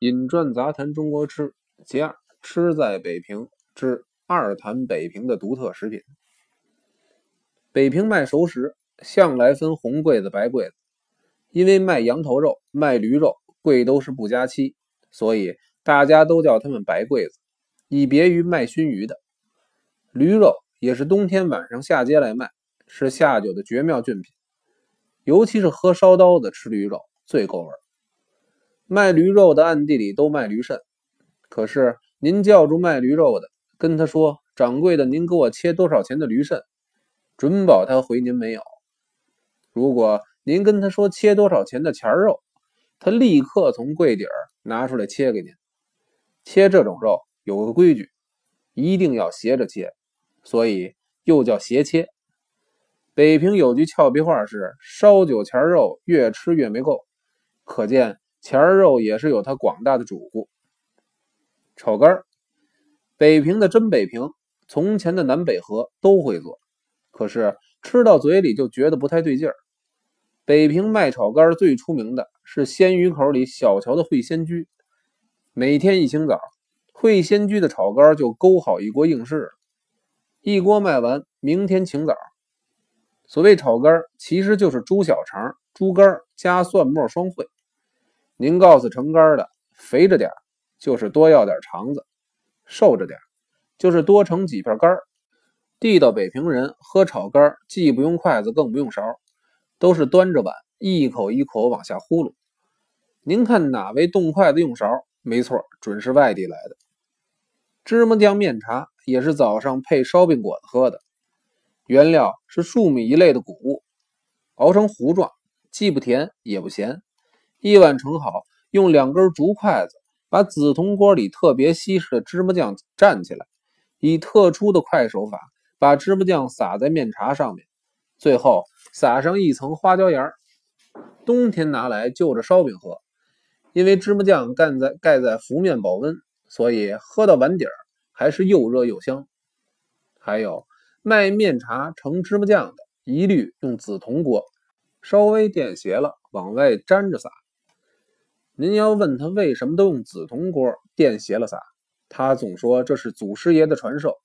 饮馔杂谈中国吃，其二吃在北平之二谈北平的独特食品。北平卖熟食向来分红柜子、白柜子，因为卖羊头肉、卖驴肉贵都是不加漆，所以大家都叫他们白柜子，以别于卖熏鱼的。驴肉也是冬天晚上下街来卖，是下酒的绝妙俊品，尤其是喝烧刀子吃驴肉最够味。卖驴肉的暗地里都卖驴肾，可是您叫住卖驴肉的，跟他说：“掌柜的，您给我切多少钱的驴肾？”准保他回您没有。如果您跟他说切多少钱的钱肉，他立刻从柜底儿拿出来切给您。切这种肉有个规矩，一定要斜着切，所以又叫斜切。北平有句俏皮话是：“烧酒钱肉越吃越没够。”可见。钱儿肉也是有它广大的主顾。炒肝儿，北平的真北平，从前的南北河都会做，可是吃到嘴里就觉得不太对劲儿。北平卖炒肝最出名的是鲜鱼口里小桥的会仙居，每天一清早，会仙居的炒肝就勾好一锅硬式了，一锅卖完，明天清早。所谓炒肝，其实就是猪小肠、猪肝加蒜末双烩。您告诉成肝的，肥着点就是多要点肠子；瘦着点就是多盛几片肝地道北平人喝炒肝，既不用筷子，更不用勺，都是端着碗一口一口往下呼噜。您看哪位动筷子用勺？没错，准是外地来的。芝麻酱面茶也是早上配烧饼果子喝的，原料是粟米一类的谷物，熬成糊状，既不甜也不咸。一碗盛好，用两根竹筷子把紫铜锅里特别稀释的芝麻酱蘸起来，以特殊的快手法把芝麻酱撒在面茶上面，最后撒上一层花椒盐。冬天拿来就着烧饼喝，因为芝麻酱盖在盖在浮面保温，所以喝到碗底儿还是又热又香。还有卖面茶盛芝麻酱的，一律用紫铜锅，稍微垫斜了往外粘着撒。您要问他为什么都用紫铜锅垫斜了撒，他总说这是祖师爷的传授。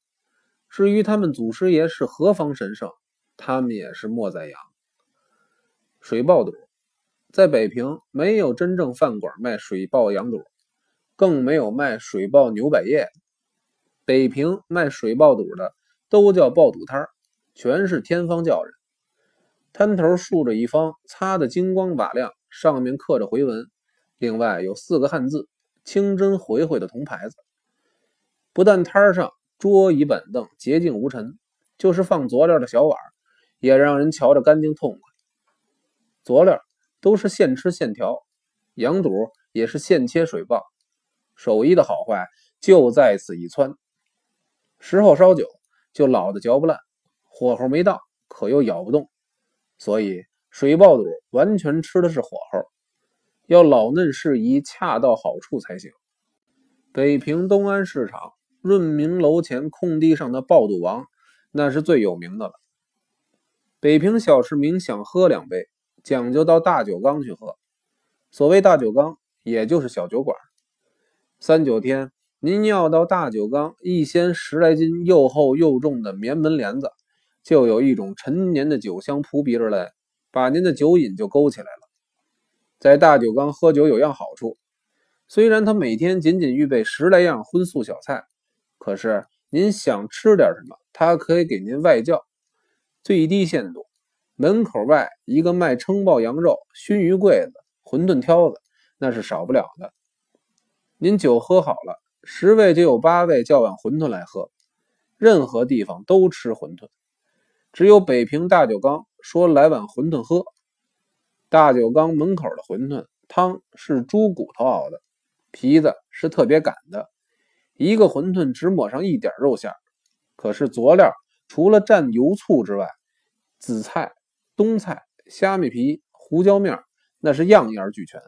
至于他们祖师爷是何方神圣，他们也是莫在扬。水爆肚，在北平没有真正饭馆卖水爆羊肚，更没有卖水爆牛百叶。北平卖水爆肚的都叫爆肚摊儿全是天方教人。摊头竖着一方擦得金光瓦亮，上面刻着回文。另外有四个汉字“清真回回”的铜牌子，不但摊上桌椅板凳洁净无尘，就是放佐料的小碗也让人瞧着干净痛快。佐料都是现吃现调，羊肚也是现切水爆，手艺的好坏就在此一窜。时候烧久就老的嚼不烂，火候没到可又咬不动，所以水爆肚完全吃的是火候。要老嫩适宜，恰到好处才行。北平东安市场润明楼前空地上的爆肚王，那是最有名的了。北平小市民想喝两杯，讲究到大酒缸去喝。所谓大酒缸，也就是小酒馆。三九天，您要到大酒缸一掀十来斤又厚又重的棉门帘子，就有一种陈年的酒香扑鼻而来，把您的酒瘾就勾起来了。在大酒缸喝酒有样好处，虽然他每天仅仅预备十来样荤素小菜，可是您想吃点什么，他可以给您外叫，最低限度。门口外一个卖撑爆羊肉、熏鱼柜子、馄饨挑子，那是少不了的。您酒喝好了，十位就有八位叫碗馄饨来喝。任何地方都吃馄饨，只有北平大酒缸说来碗馄饨喝。大酒缸门口的馄饨汤是猪骨头熬的，皮子是特别擀的，一个馄饨只抹上一点肉馅可是佐料除了蘸油醋之外，紫菜、冬菜、虾米皮、胡椒面，那是样样俱全。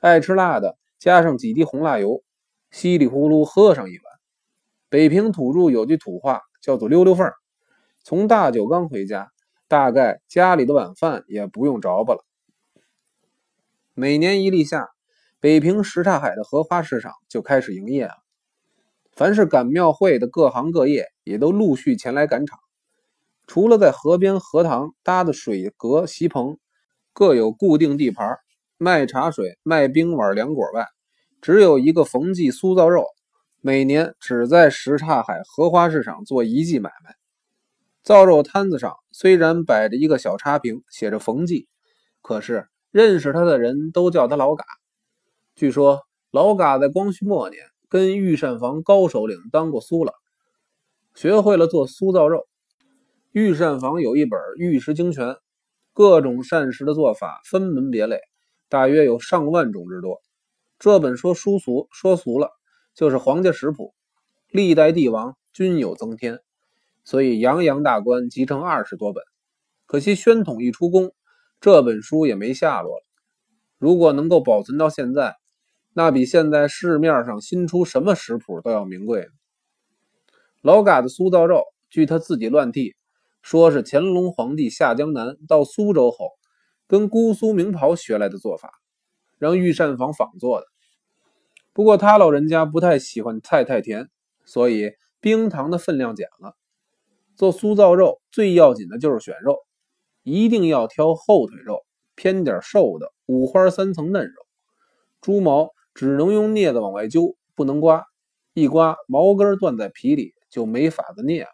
爱吃辣的，加上几滴红辣油，稀里呼噜喝上一碗。北平土著有句土话，叫做溜溜缝从大酒缸回家。大概家里的晚饭也不用着吧了。每年一立夏，北平什刹海的荷花市场就开始营业了。凡是赶庙会的各行各业也都陆续前来赶场。除了在河边荷塘搭的水阁席棚，各有固定地盘卖茶水、卖冰碗凉果外，只有一个冯记酥造肉，每年只在什刹海荷花市场做一季买卖。造肉摊子上虽然摆着一个小插瓶，写着冯记，可是认识他的人都叫他老嘎。据说老嘎在光绪末年跟御膳房高首领当过苏了，学会了做酥造肉。御膳房有一本《御食精全》，各种膳食的做法分门别类，大约有上万种之多。这本说书俗，说俗了就是皇家食谱，历代帝王均有增添，所以洋洋大观集成二十多本。可惜宣统一出宫，这本书也没下落了。如果能够保存到现在，那比现在市面上新出什么食谱都要名贵。老嘎的苏造肉，据他自己乱替，说是乾隆皇帝下江南到苏州后，跟姑苏名袍学来的做法，让御膳房仿做的。不过他老人家不太喜欢菜太甜，所以冰糖的分量减了。做酥造肉最要紧的就是选肉，一定要挑后腿肉，偏点瘦的五花三层嫩肉，猪毛。只能用镊子往外揪，不能刮，一刮毛根断在皮里，就没法子捏了。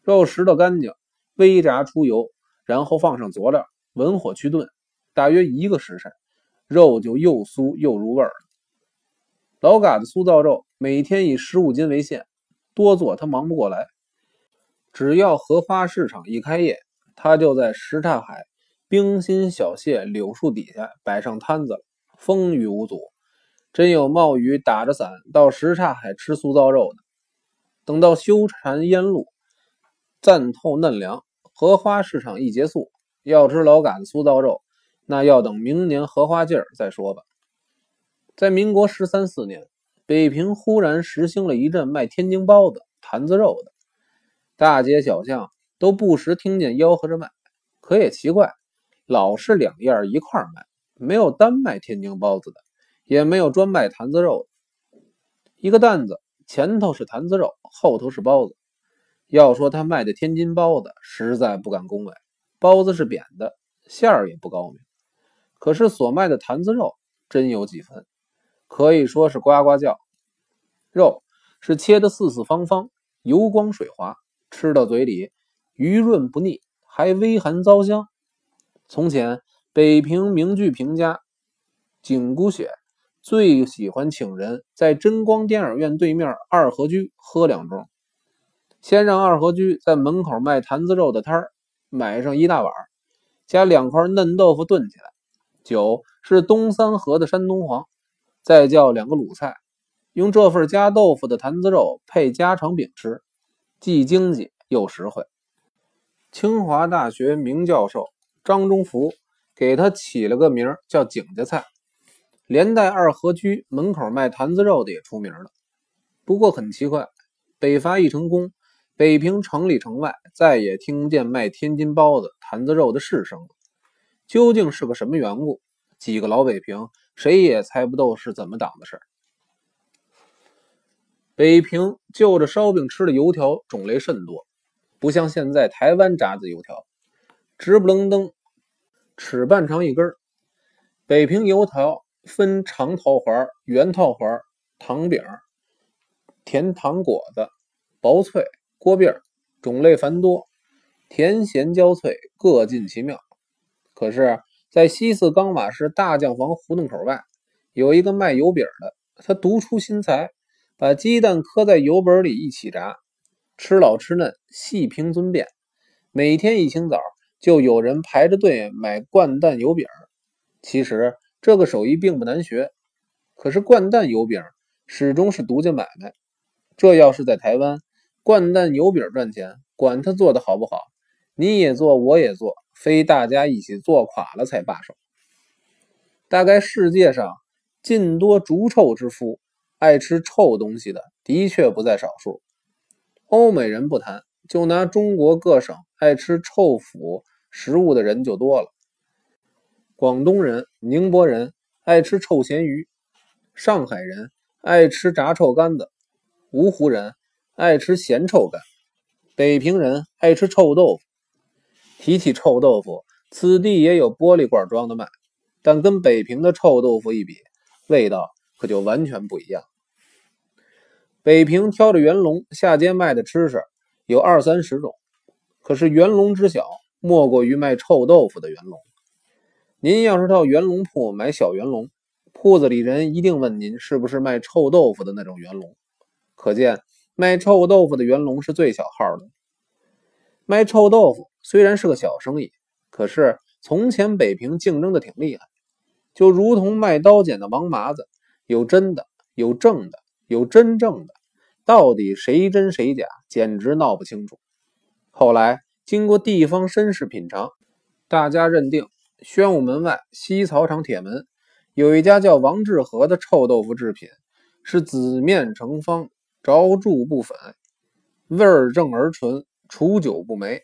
肉拾掇干净，微炸出油，然后放上佐料，文火去炖，大约一个时辰，肉就又酥又入味了。老嘎的酥造肉每天以十五斤为限，多做他忙不过来。只要荷花市场一开业，他就在什刹海冰心小榭柳树底下摆上摊子，风雨无阻。真有冒雨打着伞到什刹海吃酥造肉的。等到修禅烟露暂透嫩凉，荷花市场一结束，要吃老杆子酥造肉，那要等明年荷花劲儿再说吧。在民国十三四年，北平忽然实行了一阵卖天津包子、坛子肉的，大街小巷都不时听见吆喝着卖。可也奇怪，老是两样一块卖，没有单卖天津包子的。也没有专卖坛子肉的，一个担子前头是坛子肉，后头是包子。要说他卖的天津包子，实在不敢恭维。包子是扁的，馅儿也不高明。可是所卖的坛子肉真有几分，可以说是呱呱叫。肉是切的四四方方，油光水滑，吃到嘴里余润不腻，还微寒糟香。从前北平名剧评家景姑雪。最喜欢请人在真光电影院对面二合居喝两盅，先让二合居在门口卖坛子肉的摊儿买上一大碗，加两块嫩豆腐炖起来，酒是东三河的山东黄，再叫两个卤菜，用这份加豆腐的坛子肉配家常饼吃，既经济又实惠。清华大学名教授张忠福给他起了个名叫景家菜。连带二合居门口卖坛子肉的也出名了。不过很奇怪，北伐一成功，北平城里城外再也听不见卖天津包子、坛子肉的市声了。究竟是个什么缘故？几个老北平谁也猜不透是怎么档的事北平就着烧饼吃的油条种类甚多，不像现在台湾炸子油条，直不楞登，尺半长一根北平油条。分长桃环、圆桃环、糖饼、甜糖果子、薄脆、锅饼，种类繁多，甜咸交脆，各尽其妙。可是，在西四钢瓦市大酱房胡同口外，有一个卖油饼的，他独出心裁，把鸡蛋磕在油本里一起炸，吃老吃嫩，细平尊便。每天一清早，就有人排着队买灌蛋油饼。其实。这个手艺并不难学，可是灌蛋油饼始终是独家买卖。这要是在台湾，灌蛋油饼赚钱，管他做的好不好，你也做，我也做，非大家一起做垮了才罢手。大概世界上尽多逐臭之夫，爱吃臭东西的的确不在少数。欧美人不谈，就拿中国各省爱吃臭腐食物的人就多了。广东人、宁波人爱吃臭咸鱼；上海人爱吃炸臭干子；芜湖人爱吃咸臭干；北平人爱吃臭豆腐。提起臭豆腐，此地也有玻璃罐装的卖，但跟北平的臭豆腐一比，味道可就完全不一样。北平挑着元龙下街卖的吃食有二三十种，可是元龙之小，莫过于卖臭豆腐的元龙。您要是到元龙铺买小元龙，铺子里人一定问您是不是卖臭豆腐的那种元龙。可见卖臭豆腐的元龙是最小号的。卖臭豆腐虽然是个小生意，可是从前北平竞争的挺厉害，就如同卖刀剪的王麻子，有真的，有正的，有真正的，到底谁真谁假，简直闹不清楚。后来经过地方绅士品尝，大家认定。宣武门外西草场铁门有一家叫王致和的臭豆腐制品，是紫面成方，着柱不粉，味儿正而纯，处久不霉。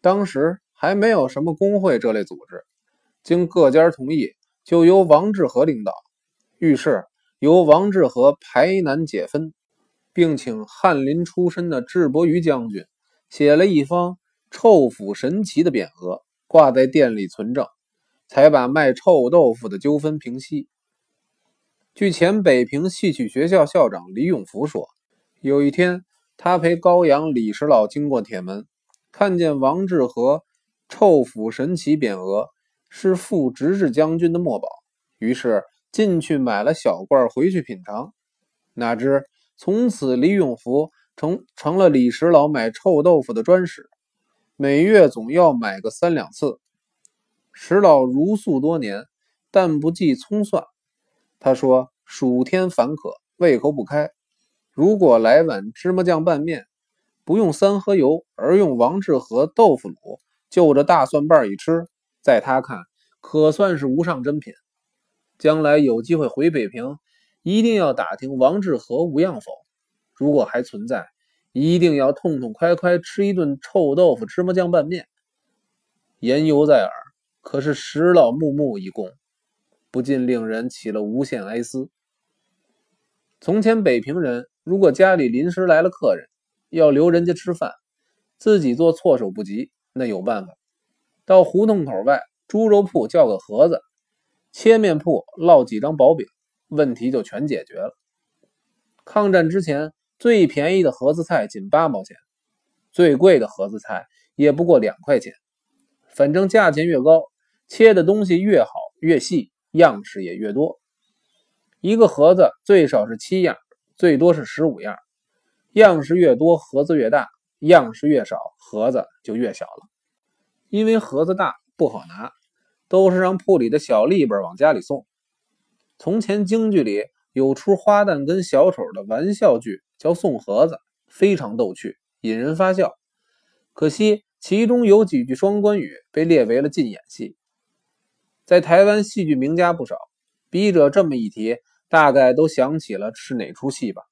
当时还没有什么工会这类组织，经各家同意，就由王致和领导。于是由王致和排难解纷，并请翰林出身的智伯瑜将军写了一方“臭腐神奇”的匾额。挂在店里存证，才把卖臭豆腐的纠纷平息。据前北平戏曲学校校长李永福说，有一天他陪高阳李石老经过铁门，看见王致和“臭腐神奇”匾额是副执事将军的墨宝，于是进去买了小罐回去品尝。哪知从此李永福成成了李石老买臭豆腐的专使。每月总要买个三两次。石老如素多年，但不忌葱蒜。他说：“暑天烦渴，胃口不开，如果来碗芝麻酱拌面，不用三合油，而用王致和豆腐卤，就着大蒜瓣一吃，在他看可算是无上珍品。将来有机会回北平，一定要打听王致和无恙否？如果还存在。”一定要痛痛快快吃一顿臭豆腐芝麻酱拌面，言犹在耳，可是石老木木一躬，不禁令人起了无限哀思。从前北平人如果家里临时来了客人，要留人家吃饭，自己做措手不及，那有办法，到胡同口外猪肉铺叫个盒子，切面铺烙几张薄饼，问题就全解决了。抗战之前。最便宜的盒子菜仅八毛钱，最贵的盒子菜也不过两块钱。反正价钱越高，切的东西越好越细，样式也越多。一个盒子最少是七样，最多是十五样。样式越多，盒子越大；样式越少，盒子就越小了。因为盒子大不好拿，都是让铺里的小吏本往家里送。从前京剧里有出花旦跟小丑的玩笑剧。叫送盒子，非常逗趣，引人发笑。可惜其中有几句双关语被列为了禁演戏。在台湾戏剧名家不少，笔者这么一提，大概都想起了是哪出戏吧。